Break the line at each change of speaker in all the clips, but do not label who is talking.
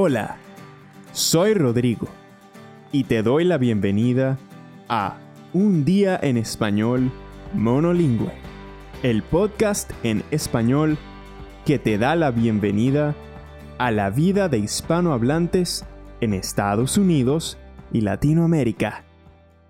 Hola, soy Rodrigo y te doy la bienvenida a Un día en español monolingüe, el podcast en español que te da la bienvenida a la vida de hispanohablantes en Estados Unidos y Latinoamérica.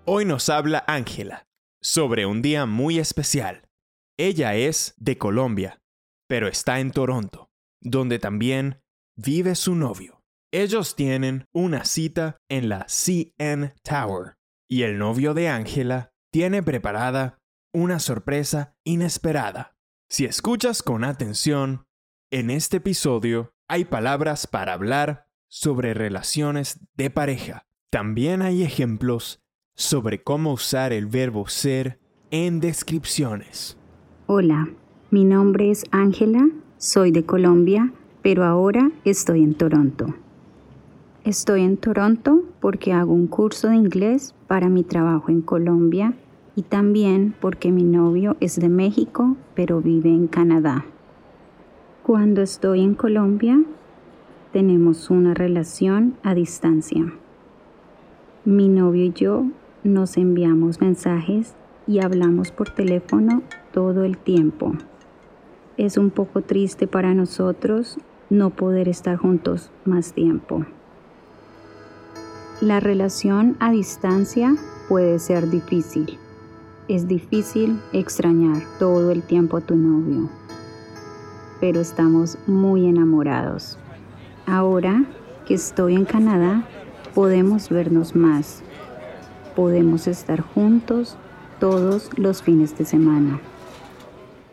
Hoy nos habla Ángela sobre un día muy especial. Ella es de Colombia, pero está en Toronto, donde también vive su novio. Ellos tienen una cita en la CN Tower y el novio de Ángela tiene preparada una sorpresa inesperada. Si escuchas con atención, en este episodio hay palabras para hablar sobre relaciones de pareja. También hay ejemplos sobre cómo usar el verbo ser en descripciones.
Hola, mi nombre es Ángela, soy de Colombia, pero ahora estoy en Toronto. Estoy en Toronto porque hago un curso de inglés para mi trabajo en Colombia y también porque mi novio es de México pero vive en Canadá. Cuando estoy en Colombia tenemos una relación a distancia. Mi novio y yo nos enviamos mensajes y hablamos por teléfono todo el tiempo. Es un poco triste para nosotros no poder estar juntos más tiempo. La relación a distancia puede ser difícil. Es difícil extrañar todo el tiempo a tu novio, pero estamos muy enamorados. Ahora que estoy en Canadá, podemos vernos más. Podemos estar juntos todos los fines de semana.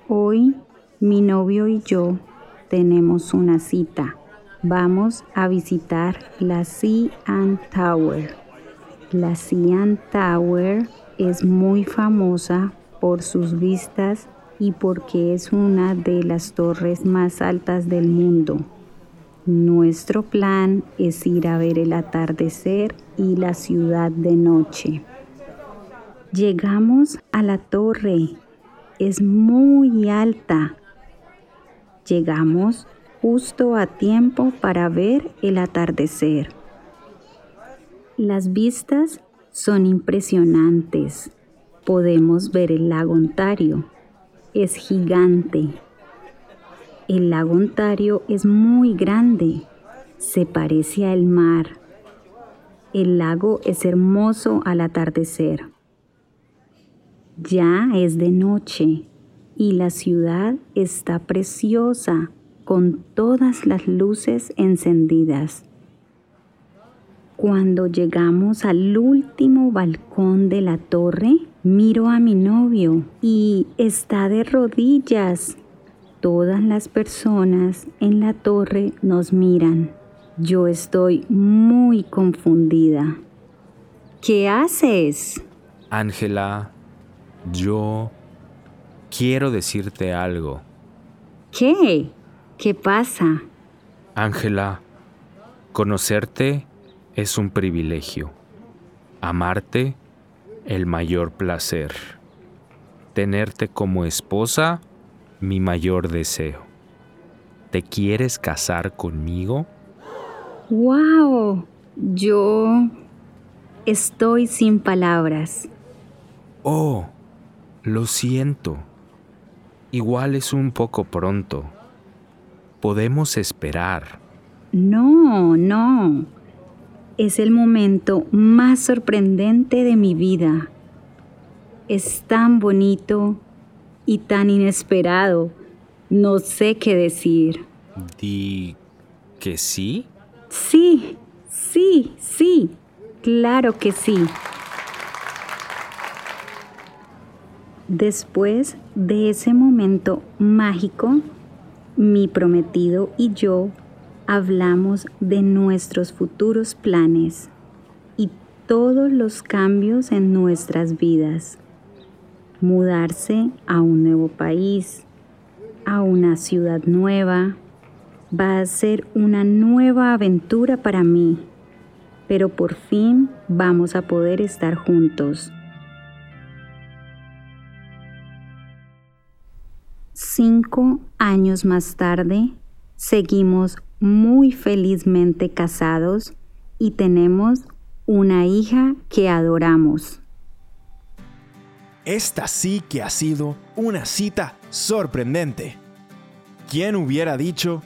Hoy mi novio y yo tenemos una cita vamos a visitar la Cian Tower. La Cian Tower es muy famosa por sus vistas y porque es una de las torres más altas del mundo. Nuestro plan es ir a ver el atardecer y la ciudad de noche. Llegamos a la torre. Es muy alta. Llegamos justo a tiempo para ver el atardecer. Las vistas son impresionantes. Podemos ver el lago Ontario. Es gigante. El lago Ontario es muy grande. Se parece al mar. El lago es hermoso al atardecer. Ya es de noche y la ciudad está preciosa con todas las luces encendidas. Cuando llegamos al último balcón de la torre, miro a mi novio y está de rodillas. Todas las personas en la torre nos miran. Yo estoy muy confundida. ¿Qué haces?
Ángela, yo quiero decirte algo.
¿Qué? ¿Qué pasa?
Ángela, conocerte es un privilegio. Amarte, el mayor placer. Tenerte como esposa, mi mayor deseo. ¿Te quieres casar conmigo?
¡Wow! Yo estoy sin palabras.
Oh, lo siento. Igual es un poco pronto podemos esperar.
No, no. Es el momento más sorprendente de mi vida. Es tan bonito y tan inesperado. No sé qué decir.
¿Di que sí?
Sí, sí, sí. Claro que sí. Después de ese momento mágico, mi prometido y yo hablamos de nuestros futuros planes y todos los cambios en nuestras vidas. Mudarse a un nuevo país, a una ciudad nueva, va a ser una nueva aventura para mí, pero por fin vamos a poder estar juntos. Cinco años más tarde, seguimos muy felizmente casados y tenemos una hija que adoramos.
Esta sí que ha sido una cita sorprendente. ¿Quién hubiera dicho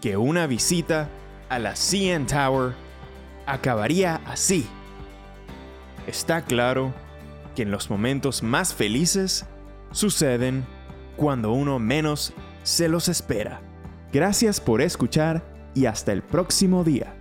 que una visita a la CN Tower acabaría así? Está claro que en los momentos más felices suceden cuando uno menos se los espera. Gracias por escuchar y hasta el próximo día.